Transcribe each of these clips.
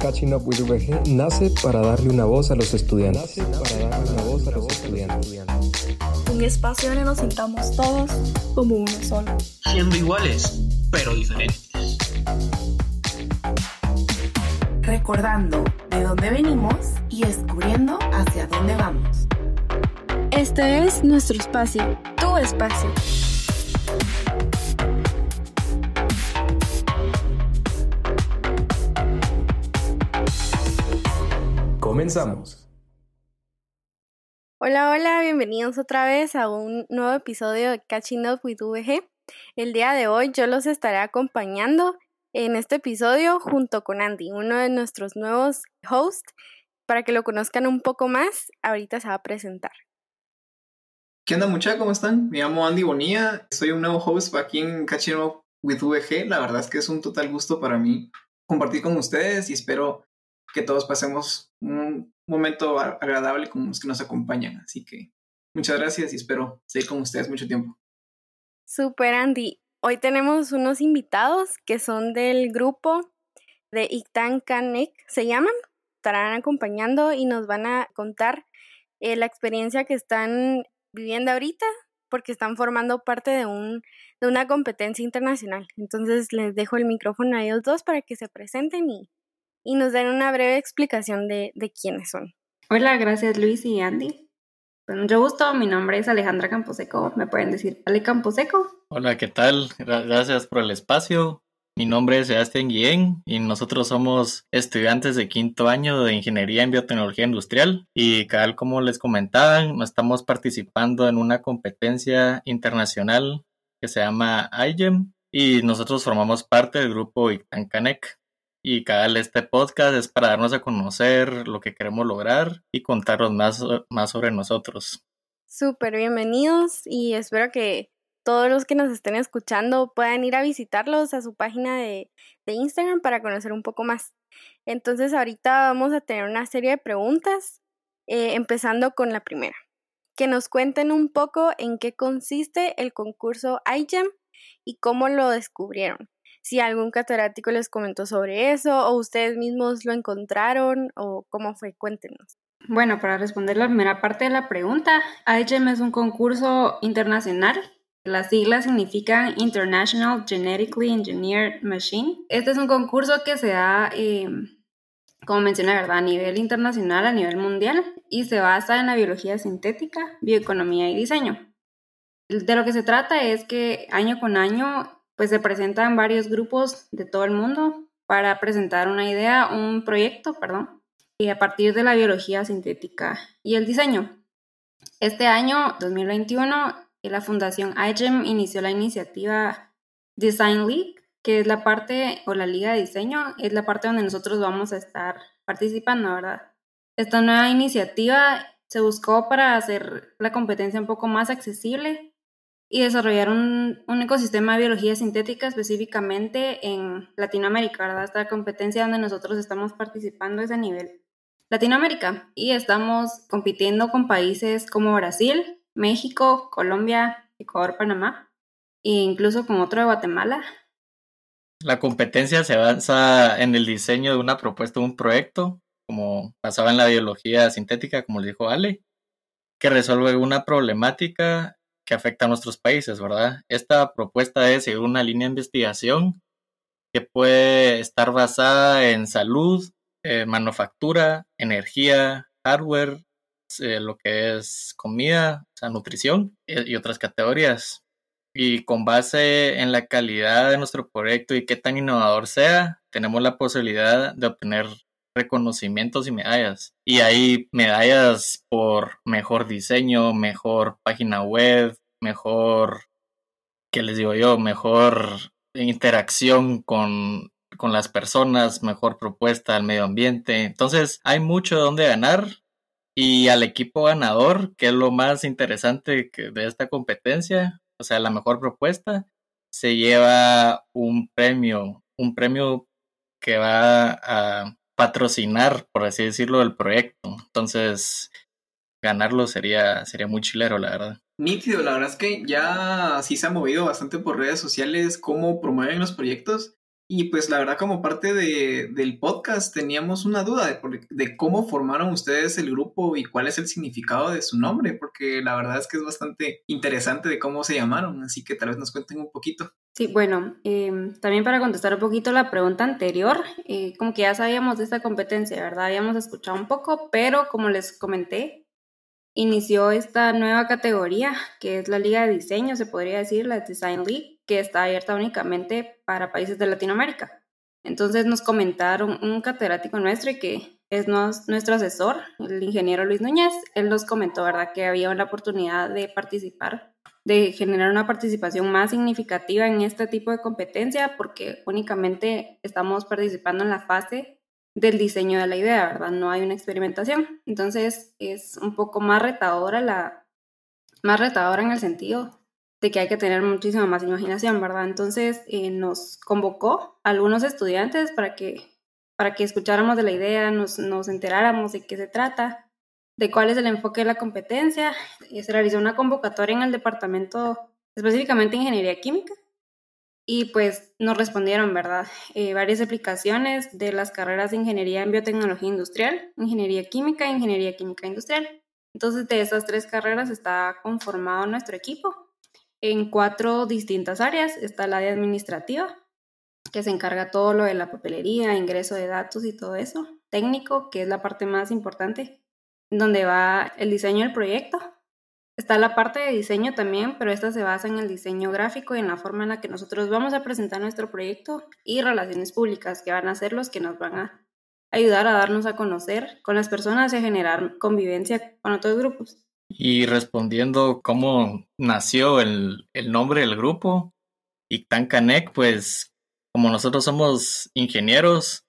Catching Up with VG nace para darle una voz a los estudiantes. para darle una voz a los estudiantes. Un espacio donde nos sintamos todos como uno solo. Siendo iguales, pero diferentes. Recordando de dónde venimos y descubriendo hacia dónde vamos. Este es nuestro espacio, tu espacio. Comenzamos. Hola, hola, bienvenidos otra vez a un nuevo episodio de Catching Up with VG. El día de hoy yo los estaré acompañando en este episodio junto con Andy, uno de nuestros nuevos hosts. Para que lo conozcan un poco más, ahorita se va a presentar. ¿Qué onda muchachos? ¿Cómo están? Me llamo Andy Bonilla, soy un nuevo host aquí en Catching Up with VG. La verdad es que es un total gusto para mí compartir con ustedes y espero que todos pasemos un momento agradable con los que nos acompañan. Así que muchas gracias y espero seguir con ustedes mucho tiempo. Super Andy. Hoy tenemos unos invitados que son del grupo de Ictan Canek, se llaman. Estarán acompañando y nos van a contar eh, la experiencia que están viviendo ahorita porque están formando parte de, un, de una competencia internacional. Entonces les dejo el micrófono a ellos dos para que se presenten y, y nos den una breve explicación de, de quiénes son. Hola, gracias Luis y Andy. Con mucho gusto, mi nombre es Alejandra Camposeco, me pueden decir Ale Camposeco. Hola, ¿qué tal? Gracias por el espacio. Mi nombre es Sebastián Guillén y nosotros somos estudiantes de quinto año de Ingeniería en Biotecnología Industrial y tal como les comentaban, estamos participando en una competencia internacional que se llama IGEM y nosotros formamos parte del grupo Ictancanec y cada este podcast es para darnos a conocer lo que queremos lograr y contaros más, más sobre nosotros. Súper bienvenidos y espero que todos los que nos estén escuchando puedan ir a visitarlos a su página de, de Instagram para conocer un poco más. Entonces ahorita vamos a tener una serie de preguntas, eh, empezando con la primera. Que nos cuenten un poco en qué consiste el concurso iGEM y cómo lo descubrieron si algún catedrático les comentó sobre eso o ustedes mismos lo encontraron o cómo fue, cuéntenos. Bueno, para responder la primera parte de la pregunta, IGEM es un concurso internacional. Las siglas significan International Genetically Engineered Machine. Este es un concurso que se da, em, como mencioné, ¿verdad? a nivel internacional, a nivel mundial, y se basa en la biología sintética, bioeconomía y diseño. De lo que se trata es que año con año pues se presentan varios grupos de todo el mundo para presentar una idea, un proyecto, perdón, y a partir de la biología sintética y el diseño. Este año, 2021, la Fundación iGEM inició la iniciativa Design League, que es la parte, o la Liga de Diseño, es la parte donde nosotros vamos a estar participando, ¿verdad? Esta nueva iniciativa se buscó para hacer la competencia un poco más accesible y desarrollar un, ecosistema de biología sintética específicamente en Latinoamérica, ¿verdad? Esta competencia donde nosotros estamos participando es a nivel Latinoamérica y estamos compitiendo con países como Brasil, México, Colombia, Ecuador, Panamá e incluso con otro de Guatemala. La competencia se basa en el diseño de una propuesta, un proyecto, como pasaba en la biología sintética, como le dijo Ale, que resuelve una problemática que afecta a nuestros países, ¿verdad? Esta propuesta es seguir una línea de investigación que puede estar basada en salud, eh, manufactura, energía, hardware, eh, lo que es comida, o sea, nutrición y, y otras categorías. Y con base en la calidad de nuestro proyecto y qué tan innovador sea, tenemos la posibilidad de obtener reconocimientos y medallas. Y hay medallas por mejor diseño, mejor página web, mejor, ¿qué les digo yo? Mejor interacción con, con las personas, mejor propuesta al medio ambiente. Entonces, hay mucho donde ganar. Y al equipo ganador, que es lo más interesante de esta competencia, o sea, la mejor propuesta, se lleva un premio, un premio que va a patrocinar, por así decirlo, el proyecto. Entonces, ganarlo sería, sería muy chilero, la verdad. Nítido, la verdad es que ya sí se ha movido bastante por redes sociales cómo promueven los proyectos. Y pues la verdad como parte de, del podcast teníamos una duda de, de, cómo formaron ustedes el grupo y cuál es el significado de su nombre, porque la verdad es que es bastante interesante de cómo se llamaron, así que tal vez nos cuenten un poquito. Sí, bueno, em, también para contestar un poquito la pregunta anterior, eh, como que ya sabíamos de esta competencia, ¿verdad? Habíamos escuchado un poco, pero como les comenté, inició esta nueva categoría que es la Liga de Diseño, se podría decir, la Design League, que está abierta únicamente para países de Latinoamérica. Entonces nos comentaron un catedrático nuestro y que es nuestro asesor, el ingeniero Luis Núñez, él nos comentó, ¿verdad?, que había una oportunidad de participar, de generar una participación más significativa en este tipo de competencia, porque únicamente estamos participando en la fase del diseño de la idea, ¿verdad? No hay una experimentación. Entonces es un poco más retadora la más retadora en el sentido de que hay que tener muchísima más imaginación, ¿verdad? Entonces eh, nos convocó algunos estudiantes para que, para que escucháramos de la idea, nos, nos enteráramos de qué se trata, de cuál es el enfoque de la competencia. Y se realizó una convocatoria en el departamento, específicamente Ingeniería Química, y pues nos respondieron, ¿verdad? Eh, varias aplicaciones de las carreras de Ingeniería en Biotecnología Industrial, Ingeniería Química e Ingeniería Química Industrial. Entonces, de esas tres carreras está conformado nuestro equipo en cuatro distintas áreas. Está la de administrativa, que se encarga todo lo de la papelería, ingreso de datos y todo eso. Técnico, que es la parte más importante, donde va el diseño del proyecto, Está la parte de diseño también, pero esta se basa en el diseño gráfico y en la forma en la que nosotros vamos a presentar nuestro proyecto y relaciones públicas, que van a ser los que nos van a ayudar a darnos a conocer con las personas y a generar convivencia con otros grupos. Y respondiendo cómo nació el, nombre del grupo, Ictan Canec, pues como nosotros somos ingenieros,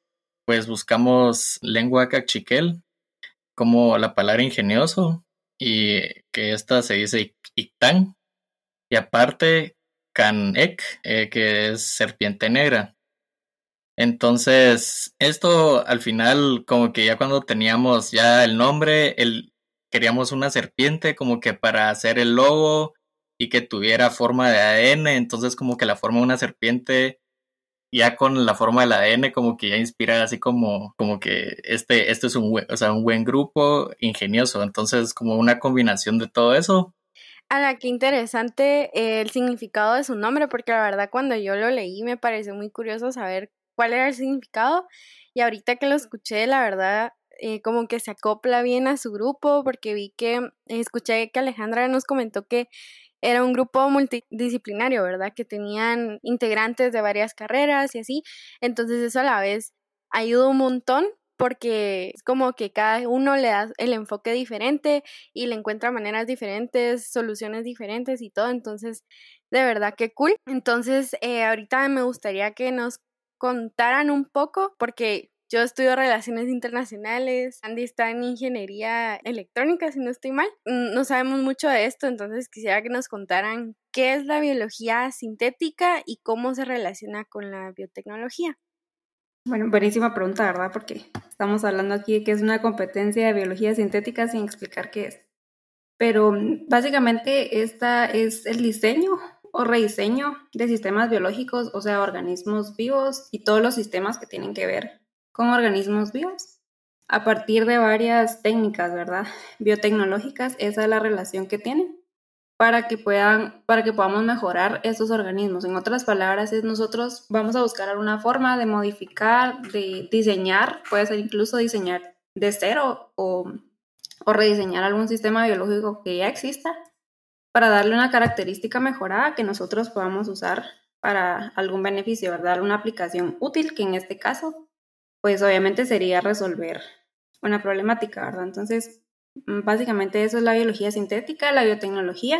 pues buscamos lengua cachiquel como la palabra ingenioso y que esta se dice Ictán, y aparte Canek, eh, que es serpiente negra. Entonces, esto al final, como que ya cuando teníamos ya el nombre, el, queríamos una serpiente como que para hacer el logo y que tuviera forma de ADN, entonces como que la forma de una serpiente ya con la forma del ADN como que ya inspira así como, como que este, este es un buen, o sea, un buen grupo ingenioso. Entonces, como una combinación de todo eso. A la que interesante eh, el significado de su nombre, porque la verdad cuando yo lo leí me pareció muy curioso saber cuál era el significado. Y ahorita que lo escuché, la verdad, eh, como que se acopla bien a su grupo, porque vi que, escuché que Alejandra nos comentó que era un grupo multidisciplinario, ¿verdad? Que tenían integrantes de varias carreras y así. Entonces eso a la vez ayuda un montón porque es como que cada uno le da el enfoque diferente y le encuentra maneras diferentes, soluciones diferentes y todo. Entonces, de verdad que cool. Entonces, eh, ahorita me gustaría que nos contaran un poco, porque yo estudio relaciones internacionales, Andy está en ingeniería electrónica, si no estoy mal. Mm, no sabemos mucho de esto, entonces quisiera que nos contaran qué es la biología sintética y cómo se relaciona con la biotecnología. Bueno, buenísima pregunta, ¿verdad? Porque estamos hablando aquí de que es una competencia de biología sintética sin explicar qué es. Pero mm, básicamente esta es el diseño o rediseño de sistemas biológicos, o sea, organismos vivos y todos los sistemas que tienen que ver con organismos vivos a partir de varias técnicas, ¿verdad? Biotecnológicas, esa es la relación que tienen para que puedan, para que podamos mejorar esos organismos. En otras palabras, es nosotros vamos a buscar alguna forma de modificar, de diseñar, puede ser incluso diseñar de cero o, o rediseñar algún sistema biológico que ya exista para darle una característica mejorada que nosotros podamos usar para algún beneficio, ¿verdad? Una aplicación útil que en este caso pues obviamente sería resolver una problemática, ¿verdad? Entonces, mm, básicamente eso es la biología sintética, la biotecnología,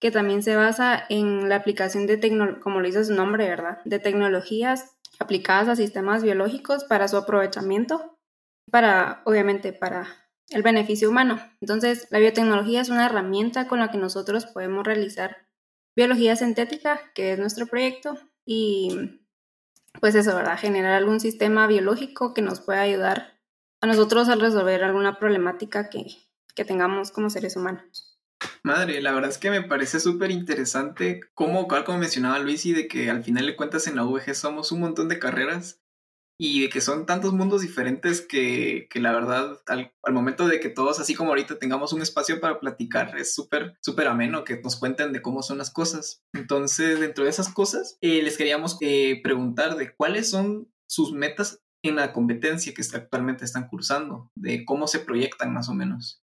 que también se basa en la aplicación de, como lo dice su nombre, ¿verdad? De tecnologías aplicadas a sistemas biológicos para su aprovechamiento, para, obviamente, para el beneficio humano. Entonces, la biotecnología es una herramienta con la que nosotros podemos realizar biología sintética, que es nuestro proyecto, y pues eso, ¿verdad? Generar algún sistema biológico que nos pueda ayudar a nosotros a resolver alguna problemática que, que tengamos como seres humanos. Madre, la verdad es que me parece súper interesante cómo, como mencionaba Luis, y de que al final de cuentas en la VG somos un montón de carreras y de que son tantos mundos diferentes que, que la verdad al, al, momento de que todos, así como ahorita, tengamos un espacio para platicar, es súper, súper ameno que nos cuenten de cómo son las cosas. Entonces, dentro de esas cosas, eh, les queríamos eh, preguntar de cuáles son sus metas en la competencia que actualmente están cursando, de cómo se proyectan más o menos.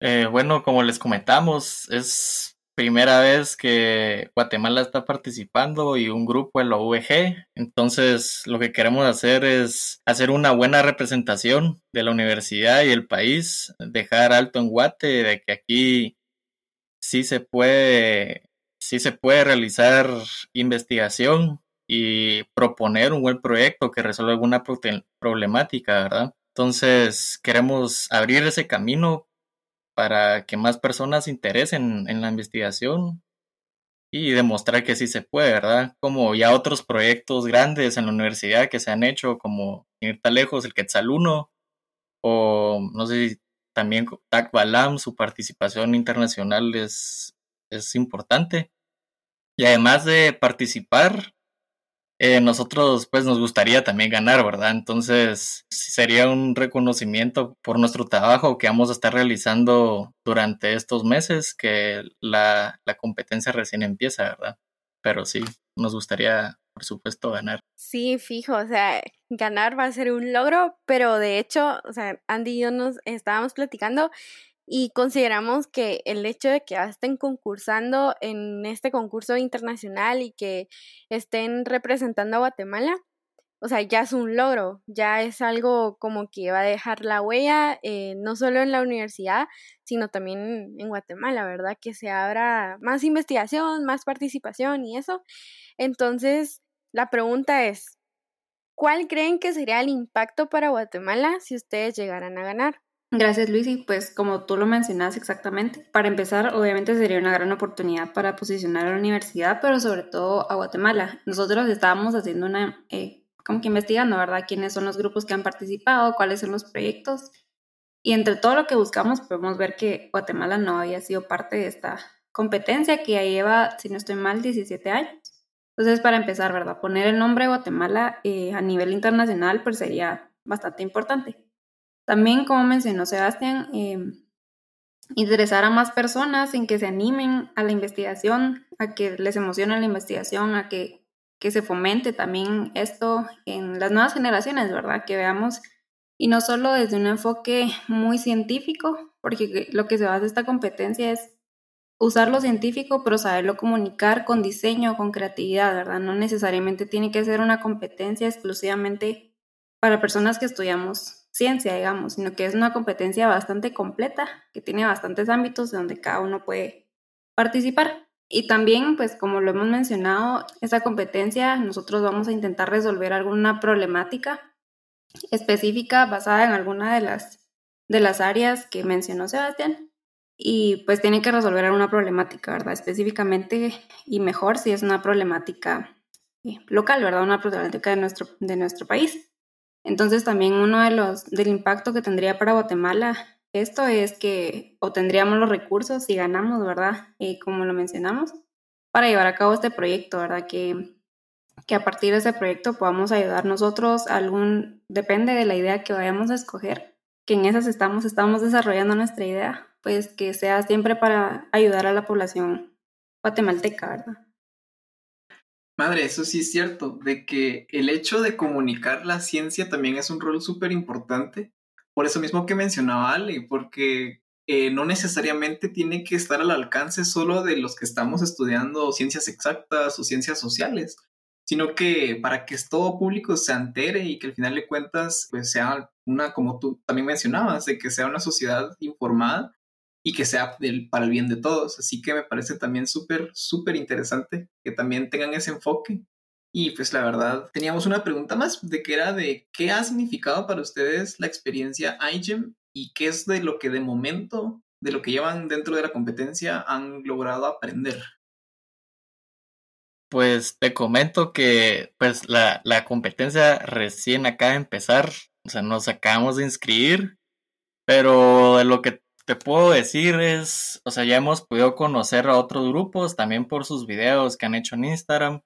Eh, bueno, como les comentamos, es primera vez que Guatemala está participando y un grupo en la UVG. Entonces, lo que queremos hacer es hacer una buena representación de la universidad y el país, dejar alto en Guate de que aquí sí se puede, sí se puede realizar investigación y proponer un buen proyecto que resuelva alguna problemática, ¿verdad? Entonces, queremos abrir ese camino para que más personas se interesen en la investigación y demostrar que sí se puede, ¿verdad? Como ya otros proyectos grandes en la universidad que se han hecho, como ir tan lejos, el Quetzal 1, o no sé si también TAC Balam, su participación internacional es, es importante. Y además de participar, eh, nosotros pues nos gustaría también ganar, ¿verdad? Entonces sería un reconocimiento por nuestro trabajo que vamos a estar realizando durante estos meses, que la, la competencia recién empieza, ¿verdad? Pero sí, nos gustaría, por supuesto, ganar. Sí, fijo, o sea, ganar va a ser un logro, pero de hecho, o sea, Andy y yo nos estábamos platicando y consideramos que el hecho de que estén concursando en este concurso internacional y que estén representando a Guatemala, o sea, ya es un logro, ya es algo como que va a dejar la huella, eh, no solo en la universidad, sino también en Guatemala, ¿verdad? Que se abra más investigación, más participación y eso. Entonces, la pregunta es, ¿cuál creen que sería el impacto para Guatemala si ustedes llegaran a ganar? Gracias Luis y pues como tú lo mencionas exactamente, para empezar obviamente sería una gran oportunidad para posicionar a la universidad, pero sobre todo a Guatemala. Nosotros estábamos haciendo una, eh, como que investigando, ¿verdad? ¿Quiénes son los grupos que han participado? ¿Cuáles son los proyectos? Y entre todo lo que buscamos podemos ver que Guatemala no había sido parte de esta competencia que ya lleva, si no estoy mal, 17 años. Entonces, para empezar, ¿verdad? Poner el nombre de Guatemala eh, a nivel internacional pues sería bastante importante. También, como mencionó Sebastián, eh, interesar a más personas en que se animen a la investigación, a que les emocione la investigación, a que, que se fomente también esto en las nuevas generaciones, ¿verdad? Que veamos, y no solo desde un enfoque muy científico, porque lo que se basa esta competencia es usar lo científico, pero saberlo comunicar con diseño, con creatividad, ¿verdad? No necesariamente tiene que ser una competencia exclusivamente para personas que estudiamos ciencia, digamos, sino que es una competencia bastante completa, que tiene bastantes ámbitos donde cada uno puede participar. Y también, pues como lo hemos mencionado, esa competencia nosotros vamos a intentar resolver alguna problemática específica basada en alguna de las, de las áreas que mencionó Sebastián. Y pues tiene que resolver alguna problemática, ¿verdad? Específicamente y mejor si es una problemática eh, local, ¿verdad? Una problemática de nuestro, de nuestro país. Entonces también uno de los del impacto que tendría para Guatemala esto es que obtendríamos los recursos si ganamos, ¿verdad? Eh, como lo mencionamos, para llevar a cabo este proyecto, ¿verdad? Que, que a partir de ese proyecto podamos ayudar nosotros algún, depende de la idea que vayamos a escoger, que en esas estamos, estamos desarrollando nuestra idea, pues que sea siempre para ayudar a la población guatemalteca, ¿verdad? Madre, eso sí es cierto, de que el hecho de comunicar la ciencia también es un rol súper importante. Por eso mismo que mencionaba Ale, porque eh, no necesariamente tiene que estar al alcance solo de los que estamos estudiando ciencias exactas o ciencias sociales, sino que para que todo público se entere y que al final de cuentas pues sea una, como tú también mencionabas, de que sea una sociedad informada y que sea para el bien de todos. Así que me parece también súper, súper interesante que también tengan ese enfoque. Y pues la verdad, teníamos una pregunta más de que era de qué ha significado para ustedes la experiencia iGEM y qué es de lo que de momento, de lo que llevan dentro de la competencia, han logrado aprender. Pues te comento que pues la, la competencia recién acaba de empezar, o sea, nos acabamos de inscribir, pero de lo que puedo decir es, o sea, ya hemos podido conocer a otros grupos también por sus videos que han hecho en Instagram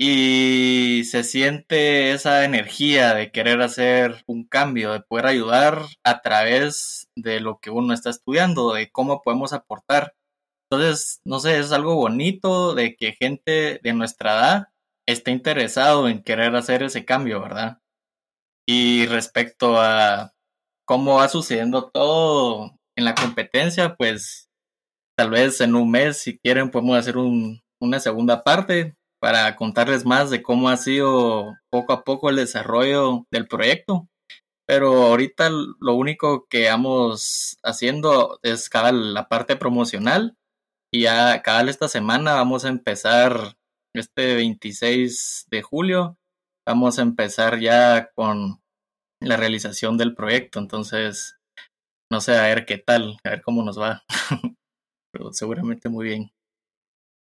y se siente esa energía de querer hacer un cambio, de poder ayudar a través de lo que uno está estudiando, de cómo podemos aportar. Entonces, no sé, es algo bonito de que gente de nuestra edad esté interesado en querer hacer ese cambio, ¿verdad? Y respecto a cómo va sucediendo todo en la competencia, pues tal vez en un mes, si quieren, podemos hacer un, una segunda parte para contarles más de cómo ha sido poco a poco el desarrollo del proyecto. Pero ahorita lo único que vamos haciendo es cada la parte promocional y ya cada esta semana vamos a empezar este 26 de julio vamos a empezar ya con la realización del proyecto. Entonces, no sé, a ver qué tal, a ver cómo nos va. Pero seguramente muy bien.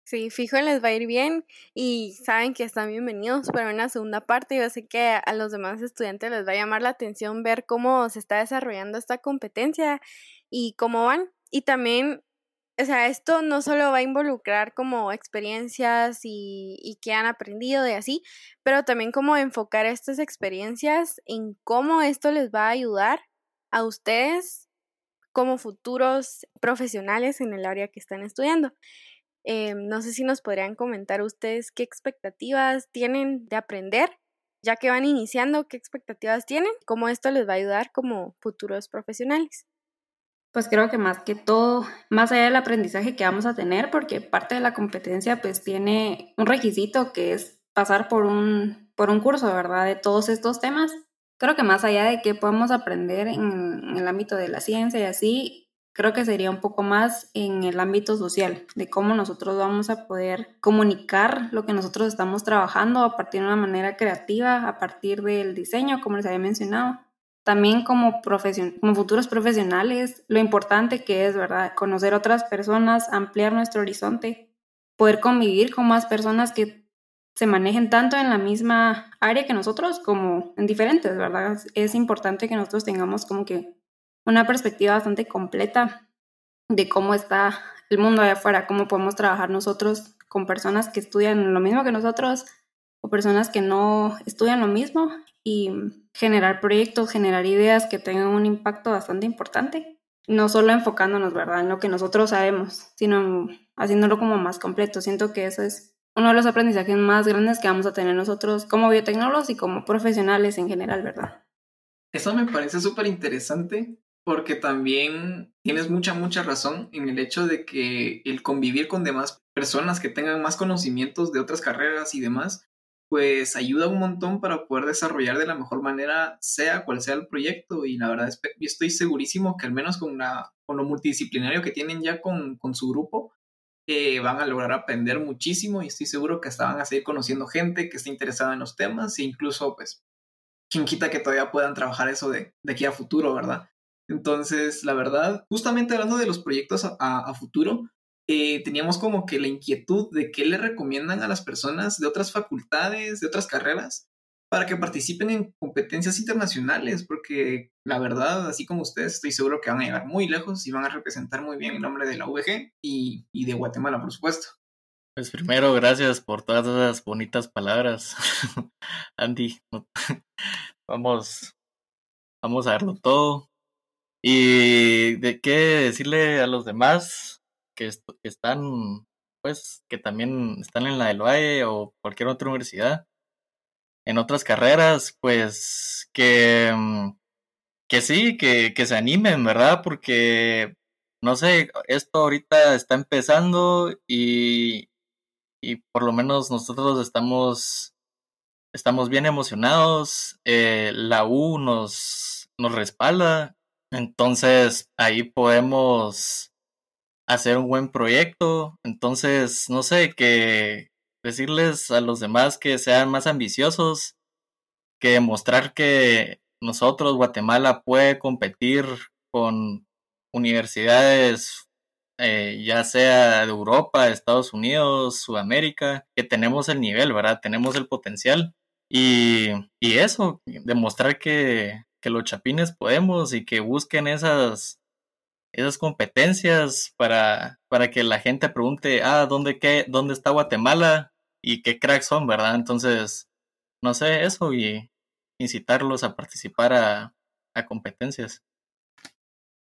Sí, fijo les va a ir bien y saben que están bienvenidos para una segunda parte. Yo sé que a los demás estudiantes les va a llamar la atención ver cómo se está desarrollando esta competencia y cómo van. Y también, o sea, esto no solo va a involucrar como experiencias y, y que han aprendido de así, pero también como enfocar estas experiencias en cómo esto les va a ayudar a ustedes como futuros profesionales en el área que están estudiando. Eh, no sé si nos podrían comentar ustedes qué expectativas tienen de aprender, ya que van iniciando, qué expectativas tienen, cómo esto les va a ayudar como futuros profesionales. Pues creo que más que todo, más allá del aprendizaje que vamos a tener, porque parte de la competencia pues tiene un requisito que es pasar por un, por un curso, ¿verdad? De todos estos temas. Creo que más allá de que podemos aprender en, en el ámbito de la ciencia y así, creo que sería un poco más en el ámbito social, de cómo nosotros vamos a poder comunicar lo que nosotros estamos trabajando a partir de una manera creativa, a partir del diseño, como les había mencionado. También como, como futuros profesionales, lo importante que es, ¿verdad? Conocer otras personas, ampliar nuestro horizonte, poder convivir con más personas que se manejen tanto en la misma área que nosotros como en diferentes, ¿verdad? Es importante que nosotros tengamos como que una perspectiva bastante completa de cómo está el mundo allá afuera, cómo podemos trabajar nosotros con personas que estudian lo mismo que nosotros o personas que no estudian lo mismo y generar proyectos, generar ideas que tengan un impacto bastante importante. No solo enfocándonos, ¿verdad?, en lo que nosotros sabemos, sino haciéndolo como más completo. Siento que eso es uno de los aprendizajes más grandes que vamos a tener nosotros como biotecnólogos y como profesionales en general, ¿verdad? Eso me parece súper interesante porque también tienes mucha, mucha razón en el hecho de que el convivir con demás personas que tengan más conocimientos de otras carreras y demás, pues ayuda un montón para poder desarrollar de la mejor manera, sea cual sea el proyecto. Y la verdad, es, yo estoy segurísimo que al menos con, la, con lo multidisciplinario que tienen ya con, con su grupo, van a lograr aprender muchísimo y estoy seguro que hasta van a seguir conociendo gente que está interesada en los temas e incluso, pues, quien quita que todavía puedan trabajar eso de, de aquí a futuro, ¿verdad? Entonces, la verdad, justamente hablando de los proyectos a, futuro, eh, teníamos como que la inquietud de qué le recomiendan a las personas de otras facultades, de otras carreras, para que participen en competencias internacionales, porque la verdad, así como ustedes, estoy seguro que van a llegar muy lejos y van a representar muy bien el nombre de la VG y, y de Guatemala, por supuesto. Pues primero, gracias por todas esas bonitas palabras, Andy. Vamos, vamos a verlo todo. Y de qué decirle a los demás que, están, pues, que también están en la del o cualquier otra universidad, en otras carreras, pues, que, mm, que sí, que, que se animen, ¿verdad? Porque, no sé, esto ahorita está empezando y, y por lo menos nosotros estamos, estamos bien emocionados. Eh, la U nos, nos respalda entonces ahí podemos hacer un buen proyecto. Entonces, no sé, que decirles a los demás que sean más ambiciosos, que demostrar que nosotros, Guatemala, puede competir con universidades, eh, ya sea de Europa, Estados Unidos, Sudamérica, que tenemos el nivel, ¿verdad? Tenemos el potencial. Y, eso, demostrar que, que los chapines podemos y que busquen esas, esas competencias para, para que la gente pregunte, ah, ¿dónde, qué, ¿dónde está Guatemala? Y qué cracks son, ¿verdad? Entonces, no sé, eso y incitarlos a participar a, a competencias.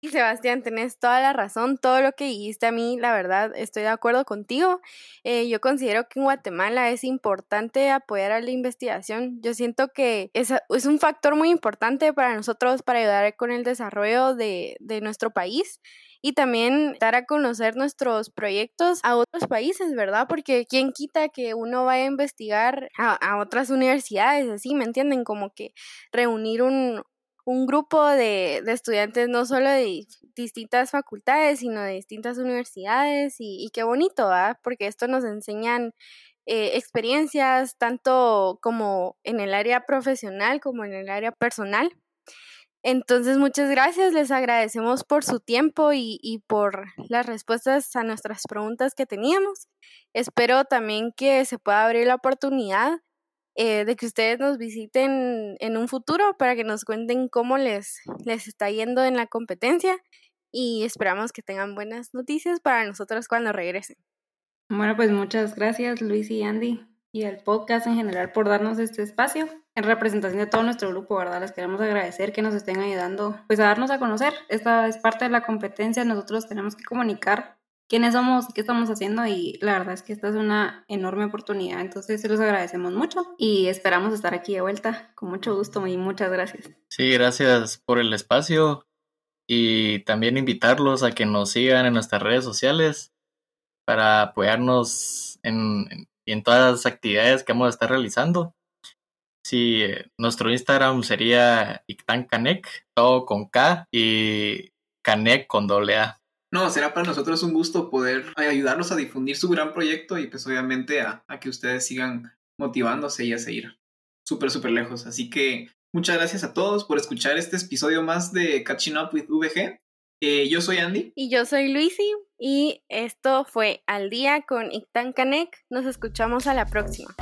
Sebastián, tenés toda la razón. Todo lo que dijiste a mí, la verdad, estoy de acuerdo contigo. Eh, yo considero que en Guatemala es importante apoyar a la investigación. Yo siento que es, es un factor muy importante para nosotros para ayudar con el desarrollo de, nuestro país y también dar a conocer nuestros proyectos a otros países, ¿verdad? Porque quién quita que uno vaya a investigar a otras universidades, así, ¿me entienden? Como que reunir un, un grupo de, estudiantes no solo de distintas facultades, sino de distintas universidades y, y qué bonito, ¿verdad? Porque esto nos enseñan eh, experiencias tanto como en el área profesional como en el área personal. Entonces, muchas gracias, les agradecemos por su tiempo y, por las respuestas a nuestras preguntas que teníamos. Espero también que se pueda abrir la oportunidad eh, de que ustedes nos visiten en un futuro para que nos cuenten cómo les, les está yendo en la competencia y esperamos que tengan buenas noticias para nosotros cuando regresen. Bueno, pues muchas gracias Luis y Andy y al podcast en general por darnos este espacio. En representación de todo nuestro grupo, ¿verdad? Les queremos agradecer que nos estén ayudando pues a darnos a conocer. Esta es parte de la competencia, nosotros tenemos que comunicar quiénes somos, qué estamos haciendo y la verdad es que esta es una enorme oportunidad. Entonces se los agradecemos mucho y esperamos estar aquí de vuelta con mucho gusto y muchas gracias. Sí, gracias por el espacio y también invitarlos a que nos sigan en nuestras redes sociales para apoyarnos en, en todas las actividades que vamos a estar realizando. Sí, nuestro Instagram sería Ictan todo con K y Canek con doble A. No, será para nosotros un gusto poder ayudarlos a difundir su gran proyecto y pues obviamente a, que ustedes sigan motivándose y a seguir súper, súper lejos. Así que muchas gracias a todos por escuchar este episodio más de Catching Up with VG. Eh, yo soy Andy. Y yo soy Luisi. Y esto fue Al Día con Ictan Canek. Nos escuchamos a la próxima.